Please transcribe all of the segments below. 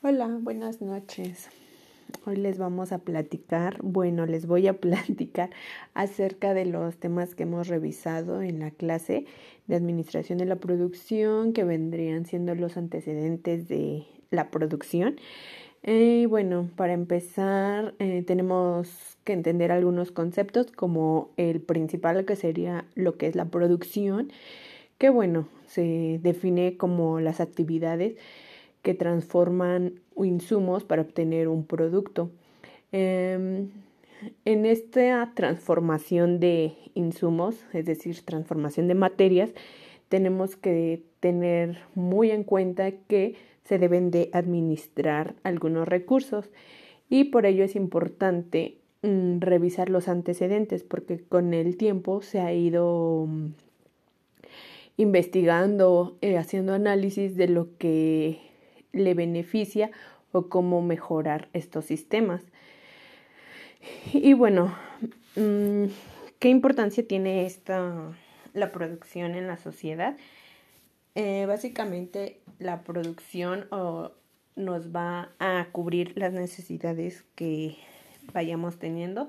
Hola, buenas noches. Hoy les vamos a platicar, bueno, les voy a platicar acerca de los temas que hemos revisado en la clase de Administración de la Producción, que vendrían siendo los antecedentes de la producción. Y eh, bueno, para empezar, eh, tenemos que entender algunos conceptos como el principal que sería lo que es la producción, que bueno, se define como las actividades que transforman insumos para obtener un producto. Em, en esta transformación de insumos, es decir, transformación de materias, tenemos que tener muy en cuenta que se deben de administrar algunos recursos y por ello es importante mm, revisar los antecedentes porque con el tiempo se ha ido mm, investigando, eh, haciendo análisis de lo que le beneficia o cómo mejorar estos sistemas. Y bueno, mm, ¿qué importancia tiene esta la producción en la sociedad? Eh, básicamente la producción nos va a cubrir las necesidades que vayamos teniendo,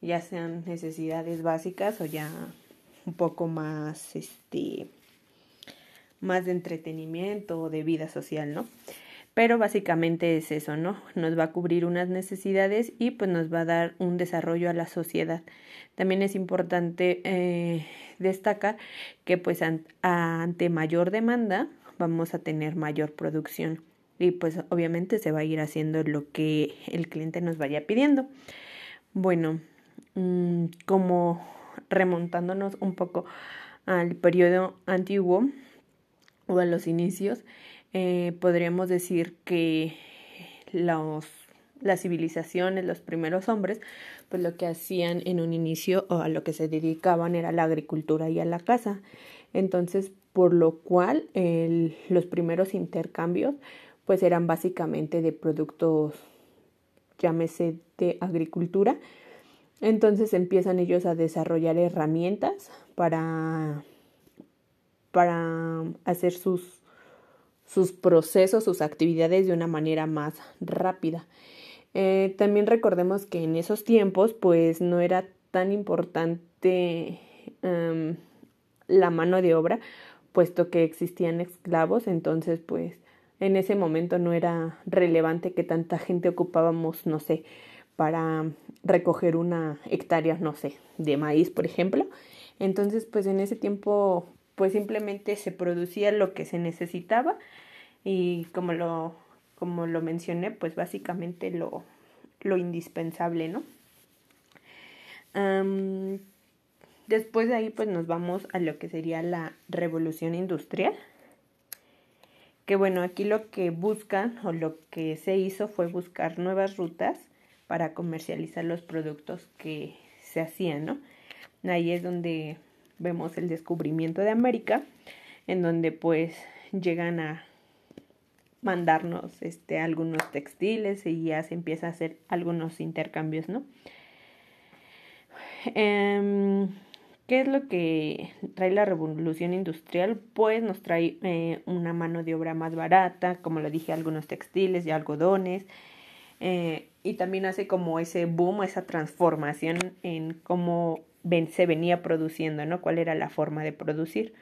ya sean necesidades básicas o ya un poco más este más de entretenimiento o de vida social, ¿no? Pero básicamente es eso, ¿no? Nos va a cubrir unas necesidades y pues nos va a dar un desarrollo a la sociedad. También es importante eh, destacar que pues ante mayor demanda vamos a tener mayor producción y pues obviamente se va a ir haciendo lo que el cliente nos vaya pidiendo. Bueno, mm, como remontándonos un poco al periodo antiguo o a los inicios, eh, podríamos decir que los, las civilizaciones, los primeros hombres, pues lo que hacían en un inicio o a lo que se dedicaban era la agricultura y a la caza. Entonces, por lo cual los primeros intercambios pues eran básicamente de productos, llámese de agricultura. Entonces empiezan ellos a desarrollar herramientas para, para hacer sus sus procesos, sus actividades de una manera más rápida. Eh, también recordemos que en esos tiempos pues no era tan importante em, la mano de obra, puesto que existían esclavos, entonces pues en ese momento no era relevante que tanta gente ocupábamos, no sé, para recoger una hectárea, no sé, de maíz, por ejemplo. Entonces, pues en ese tiempo pues simplemente se producía lo que se necesitaba y como lo, como lo mencioné, pues básicamente lo, lo indispensable, ¿no? después de ahí pues nos vamos a lo que sería la revolución industrial. Que bueno, aquí lo que buscan o lo que se hizo fue buscar nuevas rutas para comercializar los productos que se hacían, ¿no? Ahí es donde vemos el descubrimiento de América, en donde pues llegan a mandarnos este, algunos textiles y ya se empieza a hacer algunos intercambios, ¿no? Em, ¿Qué es lo que trae la revolución industrial? Pues nos trae eh, una mano de obra más barata, como lo dije, algunos textiles y algodones, eh, y también hace como ese boom, esa transformación en cómo se venía produciendo, ¿no? ¿Cuál era la forma de producir?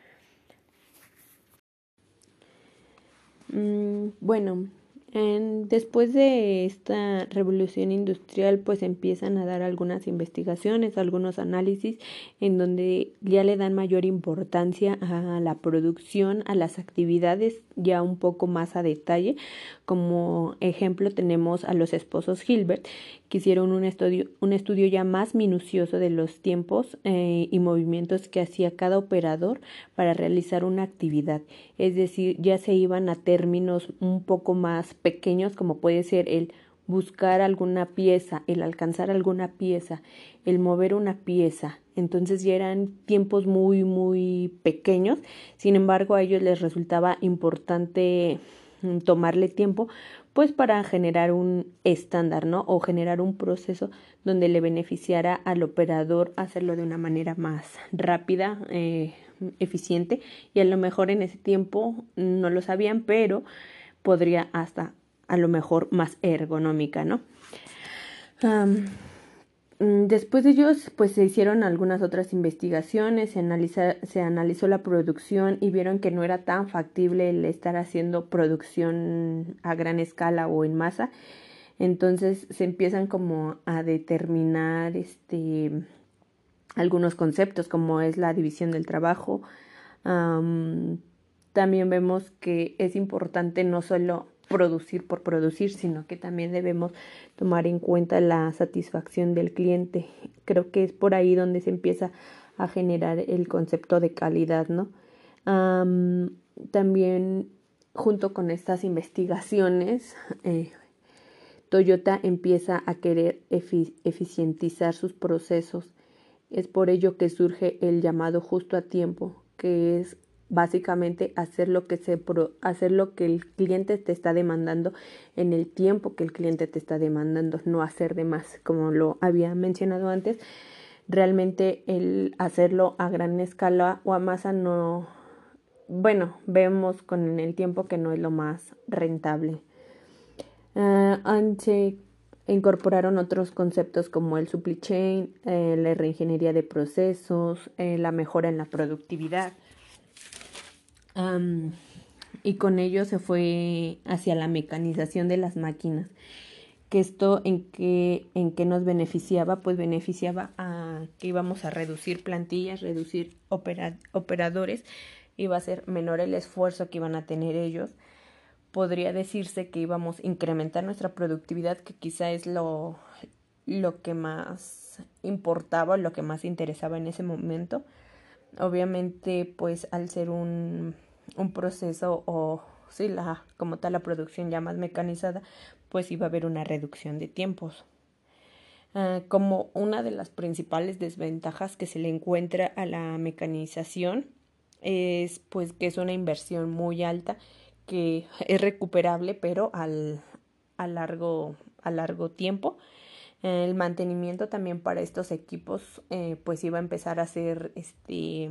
Mm, bueno, después de esta revolución industrial, pues empiezan a dar algunas investigaciones, algunos análisis en donde ya le dan mayor importancia a la producción, a las actividades ya un poco más a detalle. Como ejemplo tenemos a los esposos Hilbert, que hicieron un estudio, un estudio ya más minucioso de los tiempos eh, y movimientos que hacía cada operador para realizar una actividad. Es decir, ya se iban a términos un poco más pequeños, como puede ser el buscar alguna pieza, el alcanzar alguna pieza, el mover una pieza. Entonces ya eran tiempos muy, muy pequeños. Sin embargo, a ellos les resultaba importante mm, tomarle tiempo pues para generar un estándar, ¿no? O generar un proceso donde le beneficiara al operador hacerlo de una manera más rápida, eh, eficiente y a lo mejor en ese tiempo no lo sabían, pero podría hasta a lo mejor más ergonómica, ¿no? Mm, después de ellos, pues se hicieron algunas otras investigaciones, se, se analizó la producción y vieron que no era tan factible el estar haciendo producción a gran escala o en masa. Entonces se empiezan como a determinar este algunos conceptos como es la división del trabajo. También vemos que es importante no solo producir por producir, sino que también debemos tomar en cuenta la satisfacción del cliente. Creo que es por ahí donde se empieza a generar el concepto de calidad, ¿no? también junto con estas investigaciones, eh, Toyota empieza a querer eficientizar sus procesos. Es por ello que surge el llamado justo a tiempo, que es básicamente hacer lo que se hacer lo que el cliente te está demandando en el tiempo que el cliente te está demandando, no hacer de más, como lo había mencionado antes. Realmente el hacerlo a gran escala o a masa no bueno, vemos con el tiempo que no es lo más rentable. Uh, incorporaron otros conceptos como el supply chain, eh, la reingeniería de procesos, eh, la mejora en la productividad y con ello se fue hacia la mecanización de las máquinas. Que esto en qué en nos beneficiaba, pues beneficiaba a que íbamos a reducir plantillas, reducir operadores, iba a ser menor el esfuerzo que iban a tener ellos. Podría decirse que íbamos a incrementar nuestra productividad, que quizá es lo, lo que más importaba, lo que más interesaba en ese momento. Obviamente, pues al ser un un proceso o si la como tal la producción ya más mecanizada, pues iba a haber una reducción de tiempos. Ah, como una de las principales desventajas que se le encuentra a la mecanización es pues que es una inversión muy alta que es recuperable pero al, a, largo, a largo tiempo. El mantenimiento también para estos equipos eh, pues iba a empezar a ser este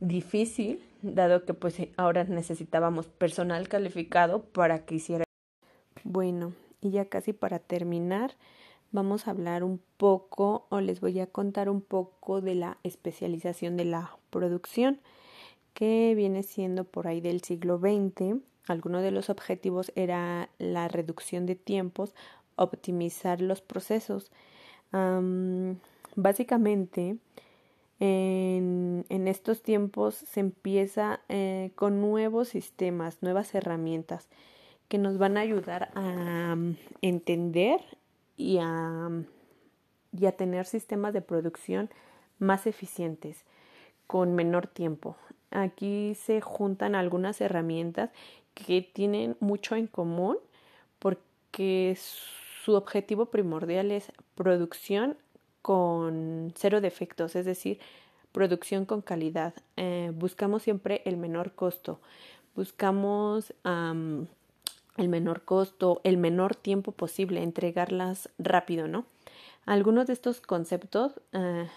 difícil, dado que pues ahora necesitábamos personal calificado para que hiciera. Bueno, y ya casi para terminar, vamos a hablar un poco o les voy a contar un poco de la especialización de la producción que viene siendo por ahí del siglo XX. Algunos de los objetivos era la reducción de tiempos, optimizar los procesos. básicamente, en, en estos tiempos se empieza eh, con nuevos sistemas, nuevas herramientas que nos van a ayudar a mm, entender y a, mm, y a tener sistemas de producción más eficientes con menor tiempo. Aquí se juntan algunas herramientas que tienen mucho en común porque su objetivo primordial es producción con cero defectos, es decir, producción con calidad. Eh, buscamos siempre el menor costo, buscamos el menor costo, el menor tiempo posible, entregarlas rápido, ¿no? Algunos de estos conceptos eh,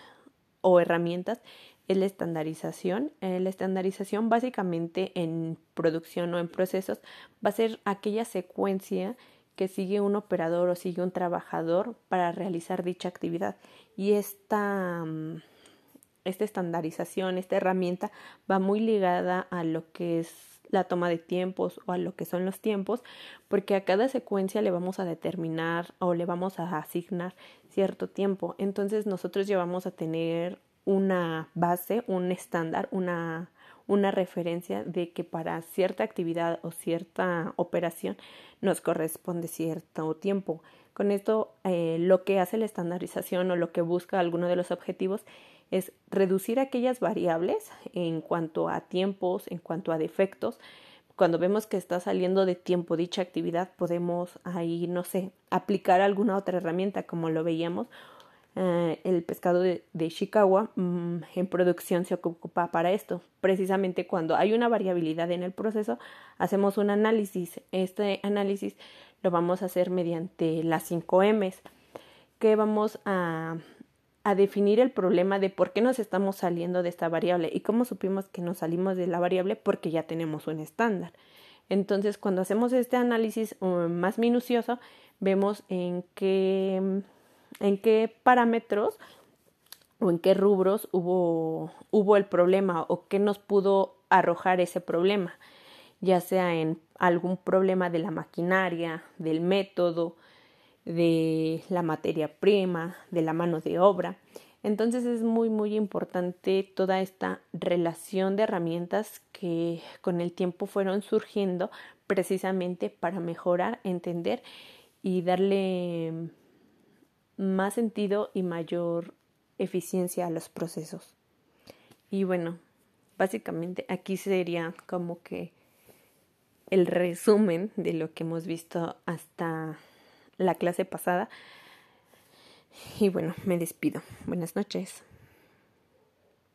o herramientas es la estandarización. Eh, la estandarización básicamente en producción o en procesos va a ser aquella secuencia que sigue un operador o sigue un trabajador para realizar dicha actividad. Y esta, mm, esta estandarización, esta herramienta va muy ligada a lo que es la toma de tiempos o a lo que son los tiempos, porque a cada secuencia le vamos a determinar o le vamos a asignar cierto tiempo. Entonces nosotros llevamos a tener una base, un estándar, una una referencia de que para cierta actividad o cierta operación nos corresponde cierto tiempo. Con esto, eh, lo que hace la estandarización o lo que busca alguno de los objetivos es reducir aquellas variables en cuanto a tiempos, en cuanto a defectos. Cuando vemos que está saliendo de tiempo dicha actividad, podemos ahí, no sé, aplicar alguna otra herramienta como lo veíamos eh, el pescado de, de Chicago mm, en producción se ocupa para esto. Precisamente cuando hay una variabilidad en el proceso, hacemos un análisis. Este análisis lo vamos a hacer mediante las 5 M's, que vamos a, a definir el problema de por qué nos estamos saliendo de esta variable y cómo supimos que nos salimos de la variable porque ya tenemos un estándar. Entonces, cuando hacemos este análisis uh, más minucioso, vemos en qué, en qué parámetros o en qué rubros hubo, hubo el problema o qué nos pudo arrojar ese problema, ya sea en algún problema de la maquinaria, del método, de la materia prima, de la mano de obra. Entonces es muy muy importante toda esta relación de herramientas que con el tiempo fueron surgiendo precisamente para mejorar, entender y darle más sentido y mayor eficiencia a los procesos. Y bueno, básicamente aquí sería como que el resumen de lo que hemos visto hasta la clase pasada. Y bueno, me despido. Buenas noches.